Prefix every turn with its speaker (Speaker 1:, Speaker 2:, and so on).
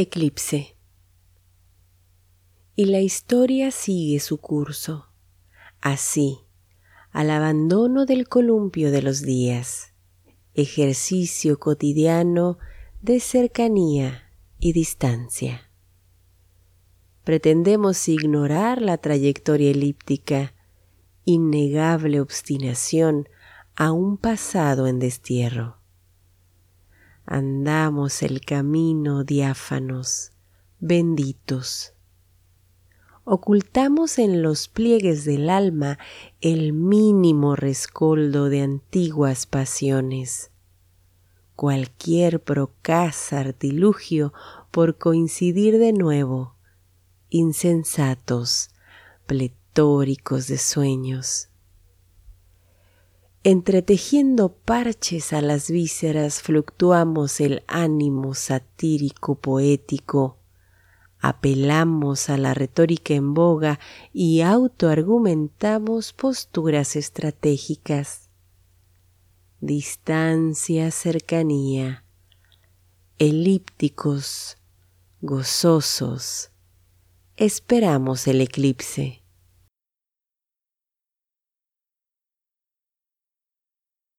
Speaker 1: Eclipse. Y la historia sigue su curso, así, al abandono del columpio de los días, ejercicio cotidiano de cercanía y distancia. Pretendemos ignorar la trayectoria elíptica, innegable obstinación a un pasado en destierro. Andamos el camino diáfanos, benditos. Ocultamos en los pliegues del alma el mínimo rescoldo de antiguas pasiones. Cualquier procaz artilugio por coincidir de nuevo insensatos, pletóricos de sueños. Entretejiendo parches a las vísceras fluctuamos el ánimo satírico poético, apelamos a la retórica en boga y autoargumentamos posturas estratégicas. Distancia, cercanía, elípticos, gozosos, esperamos el eclipse.